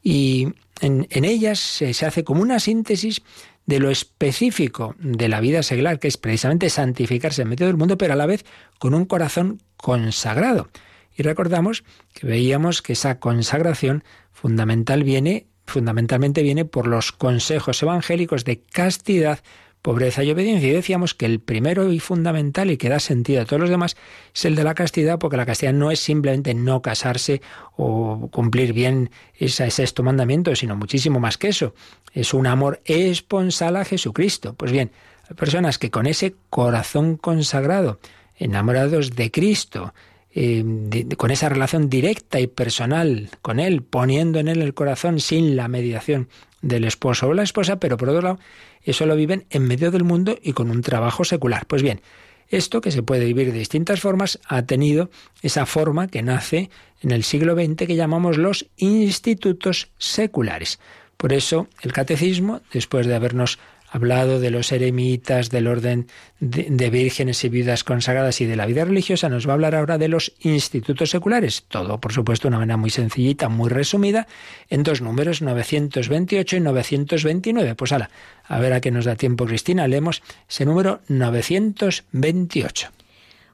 [SPEAKER 2] Y en, en ellas se, hace como una síntesis de lo específico de la vida seglar, que es precisamente santificarse en medio del mundo, pero a la vez con un corazón consagrado. Y recordamos que veíamos que esa consagración fundamental viene, fundamentalmente viene por los consejos evangélicos de castidad, pobreza y obediencia. Y decíamos que el primero y fundamental y que da sentido a todos los demás es el de la castidad, porque la castidad no es simplemente no casarse o cumplir bien ese sexto mandamiento, sino muchísimo más que eso. Es un amor esponsal a Jesucristo. Pues bien, hay personas que con ese corazón consagrado, enamorados de Cristo, eh, con esa relación directa y personal con Él, poniendo en Él el corazón sin la mediación del esposo o la esposa, pero por otro lado, eso lo viven en medio del mundo y con un trabajo secular. Pues bien, esto que se puede vivir de distintas formas ha tenido esa forma que nace en el siglo XX que llamamos los institutos seculares. Por eso el catecismo, después de habernos hablado de los eremitas, del orden de, vírgenes y viudas consagradas y de la vida religiosa, nos va a hablar ahora de los institutos seculares. Todo, por supuesto, una manera muy sencillita, muy resumida, en dos números, 928 y 929. Pues ala, a ver a qué nos da tiempo, Cristina, leemos ese número 928.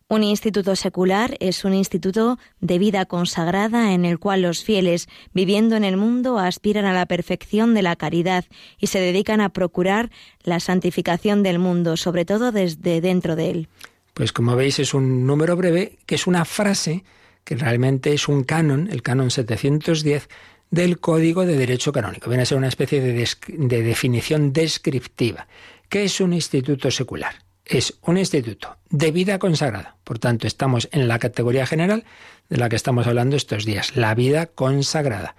[SPEAKER 1] Un instituto secular es un instituto de vida consagrada en el cual los fieles, viviendo en el mundo, aspiran a la perfección de la caridad y se dedican a procurar la santificación del mundo, sobre todo desde dentro de él.
[SPEAKER 2] Pues como veis es un número breve que es una frase que realmente es un canon, el canon 710 del Código de Derecho Canónico. Viene a ser una especie de, definición descriptiva. ¿Qué es un instituto secular? Es un instituto de vida consagrada. Por tanto, estamos en la categoría general de la que estamos hablando estos días, la vida consagrada.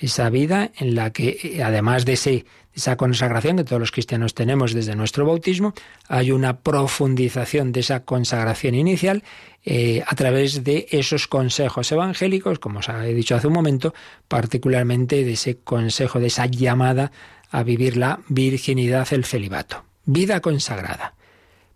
[SPEAKER 2] esa vida en la que, eh, además de esa consagración que todos los cristianos tenemos desde nuestro bautismo, hay una profundización de esa consagración inicial eh, a través de esos consejos evangélicos, como os he dicho hace un momento, particularmente de ese consejo, de esa llamada a vivir la virginidad, el celibato. Vida consagrada,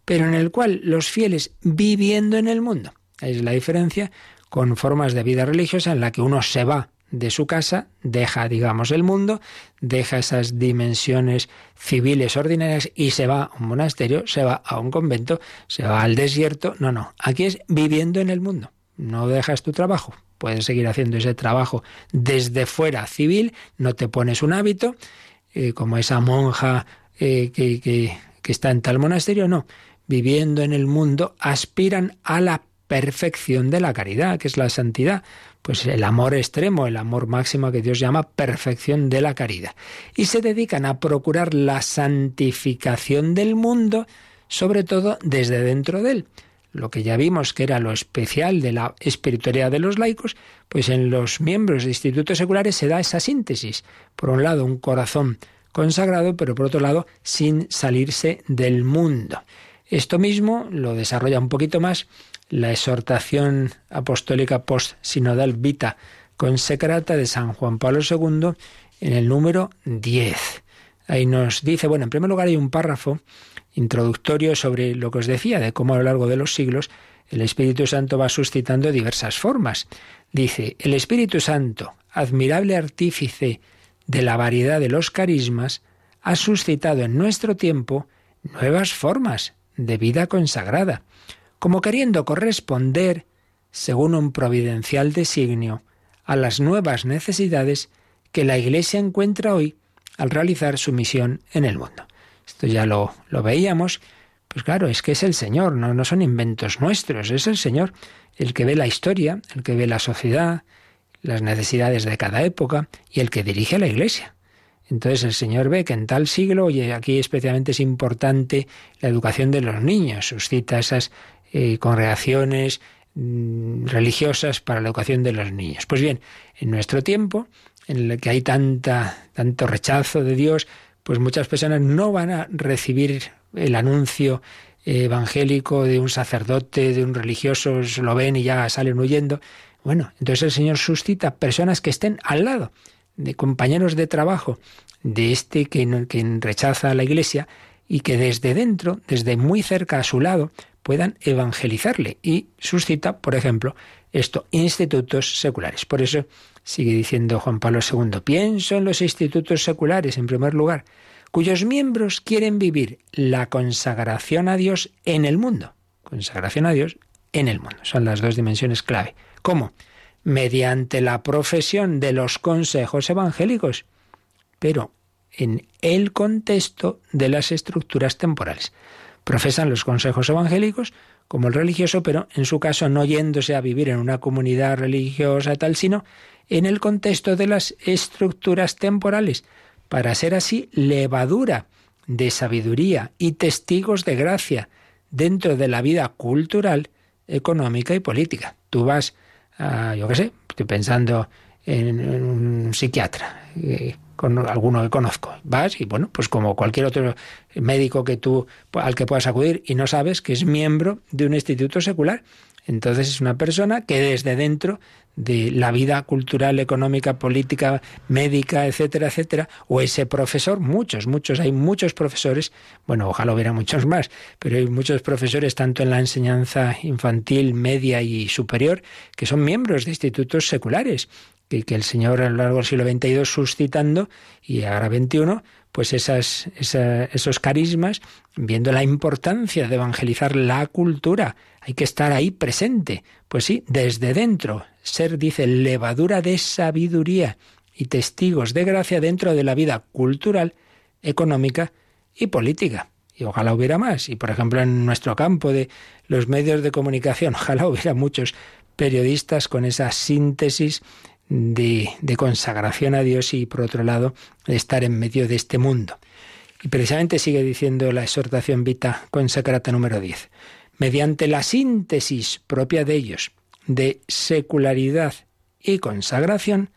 [SPEAKER 2] pero en el cual los fieles viviendo en el mundo. Es la diferencia con formas de vida religiosa en la que uno se va de su casa, deja, digamos, el mundo, deja esas dimensiones civiles ordinarias y se va a un monasterio, se va a un convento, se va al desierto. No, no, aquí es viviendo en el mundo. No dejas tu trabajo, puedes seguir haciendo ese trabajo desde fuera civil, no te pones un hábito, eh, como esa monja eh, que, está en tal monasterio, no. Viviendo en el mundo, aspiran a la perfección de la caridad, que es la santidad pues el amor extremo, el amor máximo que Dios llama perfección de la caridad. Y se dedican a procurar la santificación del mundo, sobre todo desde dentro de él. Lo que ya vimos que era lo especial de la espiritualidad de los laicos, pues en los miembros de institutos seculares se da esa síntesis. Por un lado, un corazón consagrado, pero por otro lado, sin salirse del mundo. Esto mismo lo desarrolla un poquito más la exhortación apostólica post-sinodal Vita Consecrata de San Juan Pablo II en el número 10. Ahí nos dice, bueno, en primer lugar hay un párrafo introductorio sobre lo que os decía, de cómo a lo largo de los siglos el Espíritu Santo va suscitando diversas formas. Dice, el Espíritu Santo, admirable artífice de la variedad de los carismas, ha suscitado en nuestro tiempo nuevas formas de vida consagrada como queriendo corresponder, según un providencial designio, a las nuevas necesidades que la Iglesia encuentra hoy al realizar su misión en el mundo. Esto ya lo, lo veíamos, pues claro, es que es el Señor, no, no son inventos nuestros, es el Señor el que ve la historia, el que ve la sociedad, las necesidades de cada época y el que dirige a la Iglesia. Entonces el Señor ve que en tal siglo, y aquí especialmente es importante la educación de los niños, suscita esas eh, congregaciones mm, religiosas para la educación de los niños. Pues bien, en nuestro tiempo, en el que hay tanta, tanto rechazo de Dios, pues muchas personas no van a recibir el anuncio evangélico de un sacerdote, de un religioso, lo ven y ya salen huyendo. Bueno, entonces el Señor suscita personas que estén al lado, de compañeros de trabajo de este que, que rechaza a la Iglesia y que desde dentro, desde muy cerca a su lado, puedan evangelizarle. Y suscita, por ejemplo, esto, institutos seculares. Por eso sigue diciendo Juan Pablo II, pienso en los institutos seculares, en primer lugar, cuyos miembros quieren vivir la consagración a Dios en el mundo. Consagración a Dios en el mundo. Son las dos dimensiones clave. ¿Cómo? Mediante la profesión de los consejos evangélicos, pero en el contexto de las estructuras temporales profesan los consejos evangélicos como el religioso, pero en su caso no yéndose a vivir en una comunidad religiosa tal, sino en el contexto de las estructuras temporales, para ser así levadura de sabiduría y testigos de gracia dentro de la vida cultural, económica y política. Tú vas, a, yo qué sé, estoy pensando en, un psiquiatra, eh, con alguno que conozco. Vas y bueno, pues como cualquier otro médico que tú al que puedas acudir y no sabes que es miembro de un instituto secular. Entonces es una persona que desde dentro de la vida cultural, económica, política, médica, etcétera, etcétera, o ese profesor, muchos, muchos, hay muchos profesores, bueno, ojalá hubiera muchos más, pero hay muchos profesores tanto en la enseñanza infantil, media y superior, que son miembros de institutos seculares que, el Señor a lo largo del siglo XXII suscitando y ahora XXI, pues esas, esos carismas, viendo la importancia de evangelizar la cultura, hay que estar ahí presente. Pues sí, desde dentro, ser, dice, levadura de sabiduría y testigos de gracia dentro de la vida cultural, económica y política. Y ojalá hubiera más. Y por ejemplo, en nuestro campo de los medios de comunicación, *laughs* ojalá hubiera muchos periodistas con esa síntesis de, consagración a Dios y, por otro lado, de estar en medio de este mundo. Y precisamente sigue diciendo la exhortación Vita Consacrata número 10. Mediante la síntesis propia de ellos de secularidad y consagración,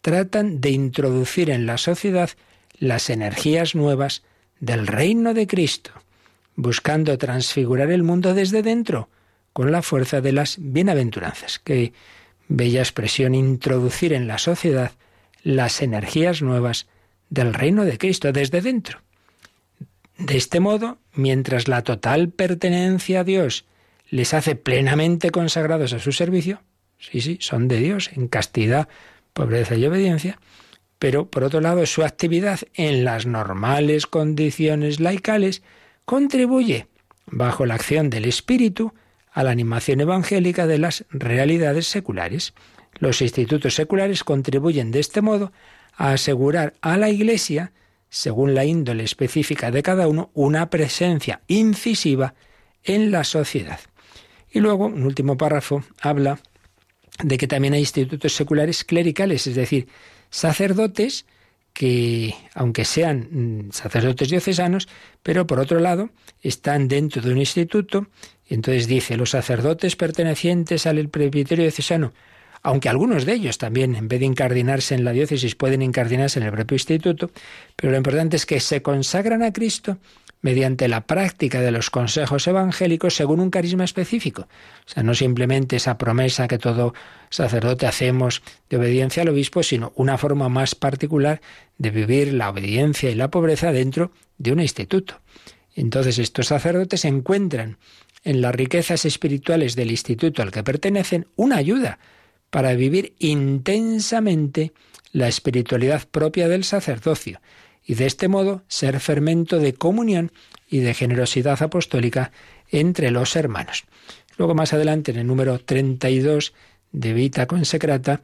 [SPEAKER 2] tratan de introducir en la sociedad las energías nuevas del reino de Cristo, buscando transfigurar el mundo desde dentro con la fuerza de las bienaventuranzas. Qué bella expresión, introducir en la sociedad las energías nuevas del reino de Cristo desde dentro. De este modo, mientras la total pertenencia a Dios les hace plenamente consagrados a su servicio, sí, sí, son de Dios, en castidad, pobreza y obediencia, pero por otro lado su actividad en las normales condiciones laicales contribuye, bajo la acción del Espíritu, a la animación evangélica de las realidades seculares. Los institutos seculares contribuyen de este modo a asegurar a la Iglesia, según la índole específica de cada uno, una presencia incisiva en la sociedad. Y luego, un último párrafo, habla de que también hay institutos seculares clericales, es decir, sacerdotes que, aunque sean mm, sacerdotes diocesanos, pero por otro lado están dentro de un instituto, entonces dice, los sacerdotes pertenecientes al presbiterio diocesano, aunque algunos de ellos también, en vez de incardinarse en la diócesis, pueden incardinarse en el propio instituto, pero lo importante es que se consagran a Cristo mediante la práctica de los consejos evangélicos según un carisma específico. O sea, no simplemente esa promesa que todo sacerdote hacemos de obediencia al obispo, sino una forma más particular de vivir la obediencia y la pobreza dentro de un instituto. Entonces estos sacerdotes encuentran en las riquezas espirituales del instituto al que pertenecen una ayuda para vivir intensamente la espiritualidad propia del sacerdocio y de este modo ser fermento de comunión y de generosidad apostólica entre los hermanos. Luego más adelante en el número 32 de Vita Consecrata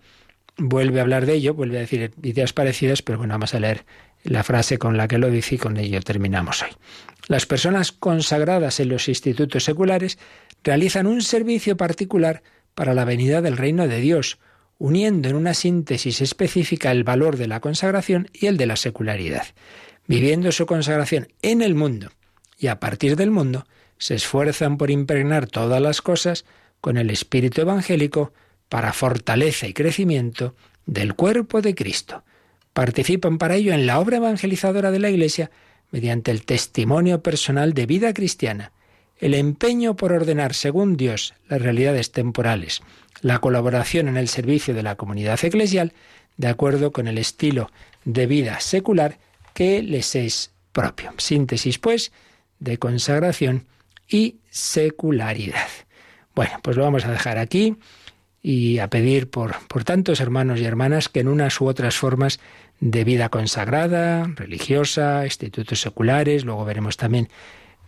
[SPEAKER 2] vuelve a hablar de ello, vuelve a decir ideas parecidas, pero bueno, vamos a leer la frase con la que lo dice y con ello terminamos hoy. Las personas consagradas en los institutos seculares realizan un servicio particular para la venida del reino de Dios, uniendo en una síntesis específica el valor de la consagración y el de la secularidad. Viviendo su consagración en el mundo y a partir del mundo, se esfuerzan por impregnar todas las cosas con el espíritu evangélico para fortaleza y crecimiento del cuerpo de Cristo. Participan para ello en la obra evangelizadora de la Iglesia mediante el testimonio personal de vida cristiana, el empeño por ordenar según Dios las realidades temporales, la colaboración en el servicio de la comunidad eclesial de acuerdo con el estilo de vida secular que les es propio. Síntesis, pues, de consagración y secularidad. Bueno, pues lo vamos a dejar aquí y a pedir por, por tantos hermanos y hermanas que en unas u otras formas de vida consagrada, religiosa, institutos seculares, luego veremos también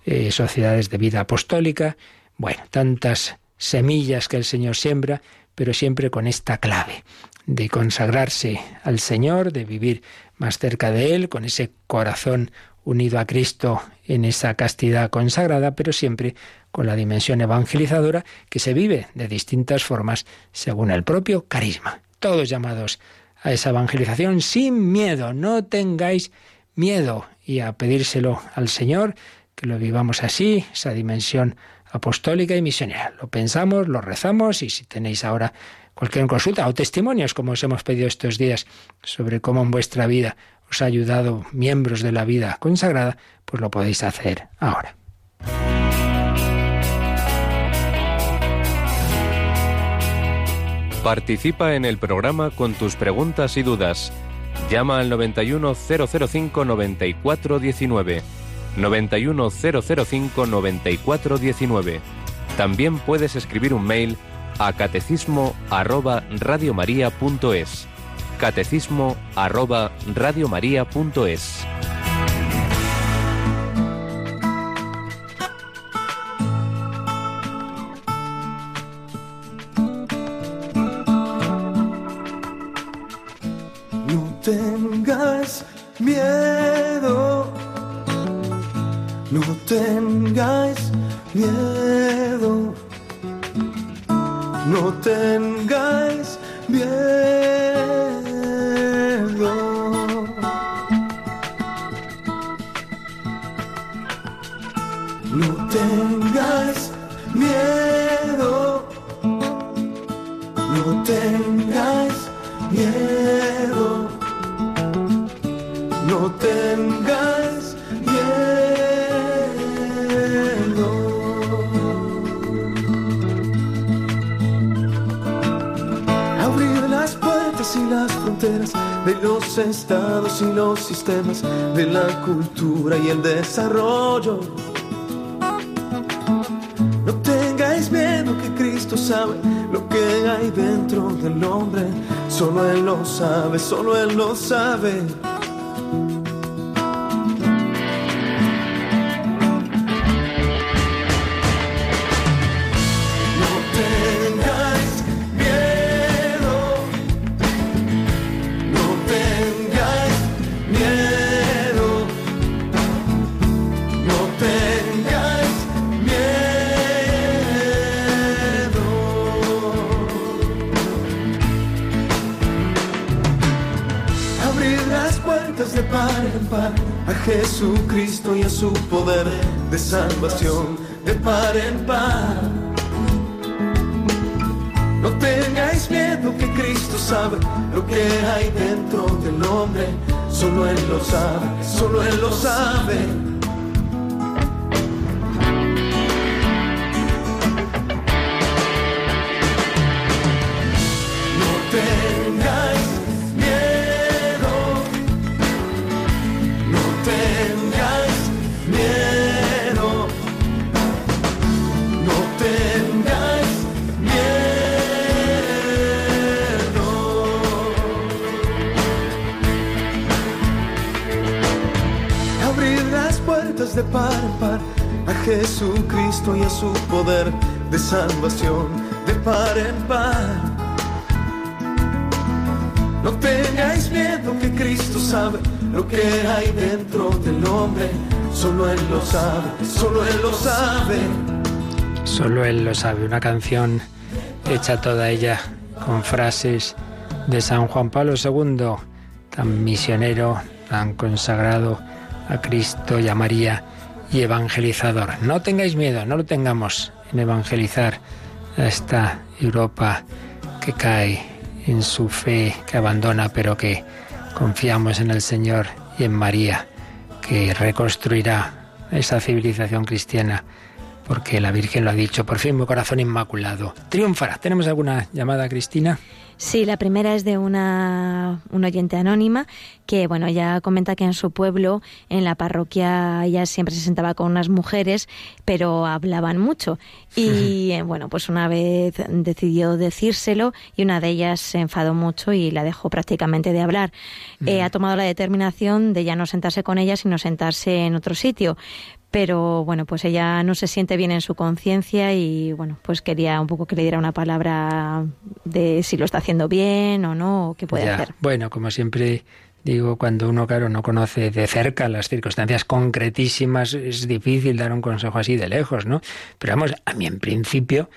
[SPEAKER 2] eh, sociedades de vida apostólica, bueno, tantas semillas que el Señor siembra, pero siempre con esta clave de consagrarse al Señor, de vivir más cerca de Él, con ese corazón unido a Cristo en esa castidad consagrada, pero siempre con la dimensión evangelizadora que se vive de distintas formas según el propio carisma. Todos llamados a esa evangelización sin miedo, no tengáis miedo y a pedírselo al Señor, que lo vivamos así, esa dimensión apostólica y misionera. Lo pensamos, lo rezamos y si tenéis ahora cualquier consulta o testimonios, como os hemos pedido estos días, sobre cómo en vuestra vida os ha ayudado miembros de la vida consagrada, pues lo podéis hacer ahora.
[SPEAKER 4] Participa en el programa con tus preguntas y dudas. Llama al 91005 9419 91005 9419. También puedes escribir un mail a catecismo arroba radiomaria.es. Catecismo arroba radiomaria.es.
[SPEAKER 5] tengáis miedo, no tengáis sistemas, de la cultura y el desarrollo. No tengáis miedo que Cristo sabe lo que hay dentro del hombre. Solo Él lo sabe, solo Él lo sabe. No tengáis miedo que Cristo sabe lo que hay dentro del hombre. Solo Él lo sabe, solo Él lo sabe. De par en par a Jesucristo y a su poder de salvación de par en par. No tengáis miedo que Cristo sabe lo que hay dentro del hombre. Solo Él lo sabe, solo Él lo sabe.
[SPEAKER 2] Solo Él lo sabe. Una canción hecha toda ella con frases de San Juan Pablo II, tan misionero, tan consagrado a Cristo y a María y evangelizador. No tengáis miedo, no lo tengamos en evangelizar a esta Europa que cae en su fe, que abandona, pero que confiamos en el Señor y en María, que reconstruirá esa civilización cristiana, porque la Virgen lo ha dicho, por fin mi corazón inmaculado. Triunfará. ¿Tenemos alguna llamada, Cristina?
[SPEAKER 1] Sí, la primera es de una, un oyente anónima que, bueno, ella comenta que en su pueblo, en la parroquia, ella siempre se sentaba con unas mujeres, pero hablaban mucho. Y, *laughs* eh, bueno, pues una vez decidió decírselo y una de ellas se enfadó mucho y la dejó prácticamente de hablar. Eh, ha tomado la determinación de ya no sentarse con ella, sino sentarse en otro sitio pero bueno, pues ella no se siente bien en su conciencia y bueno, pues quería un poco que le diera una palabra de si lo está haciendo bien o no, o qué puede
[SPEAKER 2] Ya,
[SPEAKER 1] hacer.
[SPEAKER 2] Bueno, como siempre digo, cuando uno, claro, no conoce de cerca las circunstancias concretísimas, es difícil dar un consejo así de lejos, ¿no? Pero vamos, a mí en principio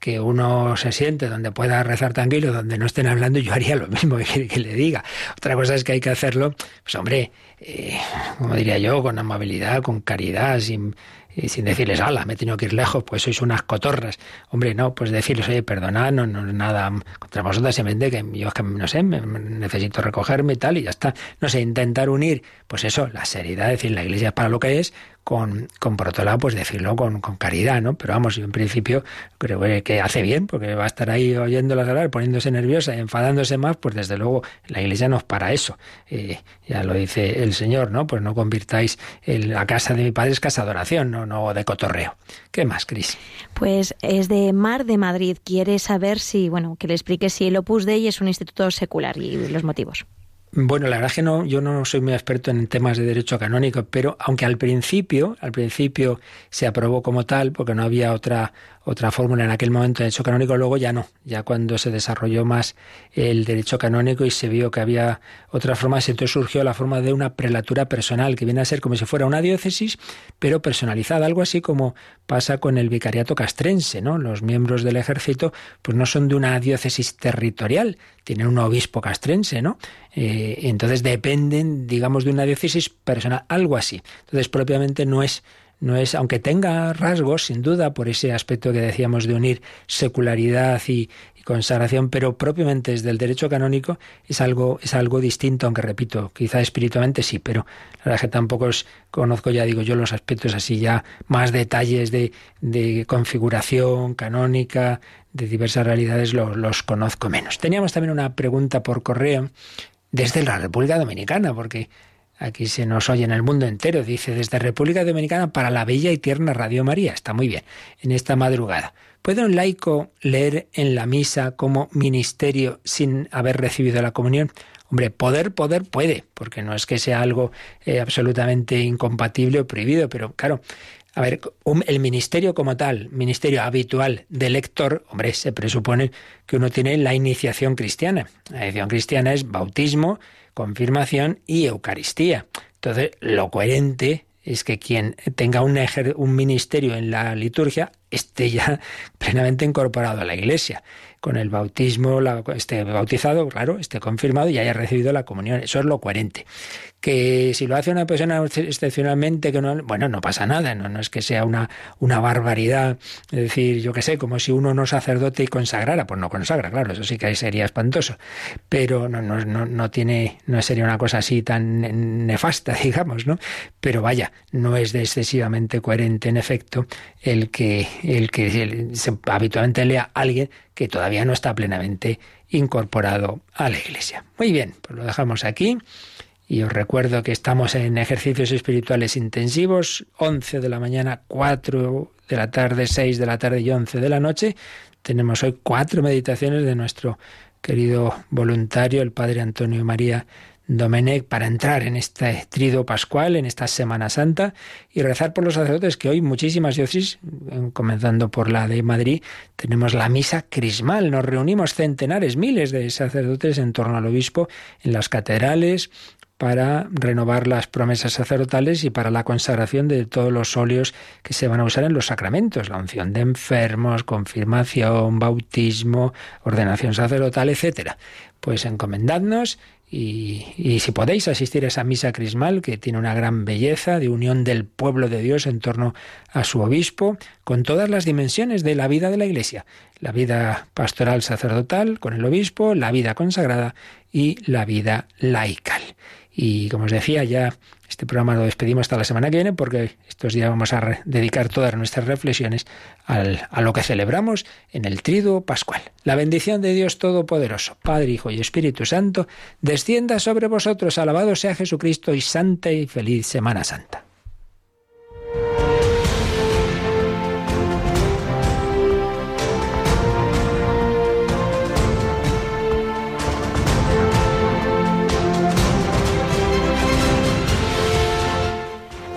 [SPEAKER 2] que uno se siente donde pueda rezar tranquilo, donde no estén hablando, yo haría lo mismo *laughs* que, le diga. Otra cosa es que hay que hacerlo, pues hombre, eh, como diría yo, con amabilidad, con caridad, sin, y sin decirles, ala, me he tenido que ir lejos, pues sois unas cotorras. Hombre, no, pues decirles, oye, perdonad, no, no es nada contra vosotras, simplemente que yo es que, no sé, me necesito recogerme y tal, y ya está. No sé, intentar unir, pues eso, la seriedad, decir, la iglesia es para lo que es, con, con lado, pues decirlo con, caridad, ¿no? Pero vamos, yo en principio creo que- que hace bien, porque va a estar ahí oyéndolas hablar, poniéndose nerviosa, enfadándose más, pues desde luego la iglesia no es para eso. Eh, ya lo dice el Señor, ¿no? Pues no convirtáis el- la casa de mi padre es casa de oración, no, no de cotorreo. ¿Qué más, Cris?
[SPEAKER 1] Pues es de Mar de Madrid. Quiere saber si, bueno, que le explique si el Opus Dei es un instituto secular y los motivos.
[SPEAKER 2] Bueno, la verdad es que no, yo no soy muy experto en temas de derecho canónico, pero aunque al principio, al principio se aprobó como tal, porque no había otra otra fórmula en aquel momento de derecho canónico, luego ya no, ya cuando se desarrolló más el derecho canónico y se vio que había otras formas, entonces surgió la forma de una prelatura personal, que viene a ser como si fuera una diócesis, pero personalizada, algo así como pasa con el vicariato castrense, ¿no? Los miembros del ejército, pues no son de una diócesis territorial, tienen un obispo castrense, ¿no? Eh, entonces dependen, digamos, de una diócesis personal, algo así. Entonces, propiamente no es no es, aunque tenga rasgos, sin duda, por ese aspecto que decíamos de unir secularidad y, consagración, pero propiamente desde el derecho canónico es algo, es algo distinto, aunque repito, quizá espiritualmente sí, pero la verdad es que tampoco conozco, ya digo yo, los aspectos así ya más detalles de, de configuración canónica, de diversas realidades, los conozco menos. Teníamos también una pregunta por correo desde la República Dominicana, porque Aquí se nos oye en el mundo entero. Dice, desde República Dominicana para la bella y tierna Radio María. Está muy bien. En esta madrugada. ¿Puede un laico leer en la misa como ministerio sin haber recibido la comunión? Hombre, poder, poder puede, porque no es que sea algo eh, absolutamente incompatible o prohibido, pero claro, a ver, el ministerio como tal, ministerio habitual de lector, hombre, se presupone que uno tiene la iniciación cristiana. La iniciación cristiana es bautismo, confirmación y Eucaristía. Entonces, lo coherente es que quien tenga un, un ministerio en la liturgia esté ya *laughs* plenamente incorporado a la Iglesia con el bautismo, la, esté bautizado, claro, esté confirmado y haya recibido la comunión. Eso es lo coherente. Que si lo hace una persona excepcionalmente, que no, bueno, no pasa nada, no, es que sea una, una barbaridad, es decir, yo qué sé, como si uno no sacerdote y consagrara, pues no consagra, claro, eso sí que sería espantoso, pero no, no, no, no tiene, no sería una cosa así tan nefasta, *laughs* digamos, ¿no? Pero vaya, no es de excesivamente coherente, en efecto, el que, el que habitualmente lea alguien que todavía no está plenamente incorporado a la Iglesia. Muy bien, pues lo dejamos aquí. Y os recuerdo que estamos en ejercicios espirituales intensivos, 11 de la mañana, 4 de la tarde, 6 de la tarde y 11 de la noche. Tenemos hoy cuatro meditaciones de nuestro querido voluntario, el Padre Antonio María Domenech para entrar en este trido pascual, en esta Semana Santa y rezar por los sacerdotes que hoy muchísimas diócesis, comenzando por la de Madrid, tenemos la misa crismal. Nos reunimos centenares, miles de sacerdotes en torno al obispo en las catedrales para renovar las promesas sacerdotales y para la consagración de todos los óleos que se van a usar en los sacramentos, la unción de enfermos, confirmación, bautismo, ordenación sacerdotal, etcétera. Pues encomendadnos y, si podéis asistir a esa misa crismal que tiene una gran belleza de unión del pueblo de Dios en torno a su obispo, con todas las dimensiones de la vida de la Iglesia, la vida pastoral sacerdotal con el obispo, la vida consagrada y la vida laical. Y como os decía, ya este programa lo despedimos hasta la semana que viene porque estos días vamos a dedicar todas nuestras reflexiones a lo que celebramos en el triduo pascual. La bendición de Dios Todopoderoso, Padre, Hijo y Espíritu Santo, descienda sobre vosotros. Alabado sea Jesucristo y santa y feliz Semana Santa.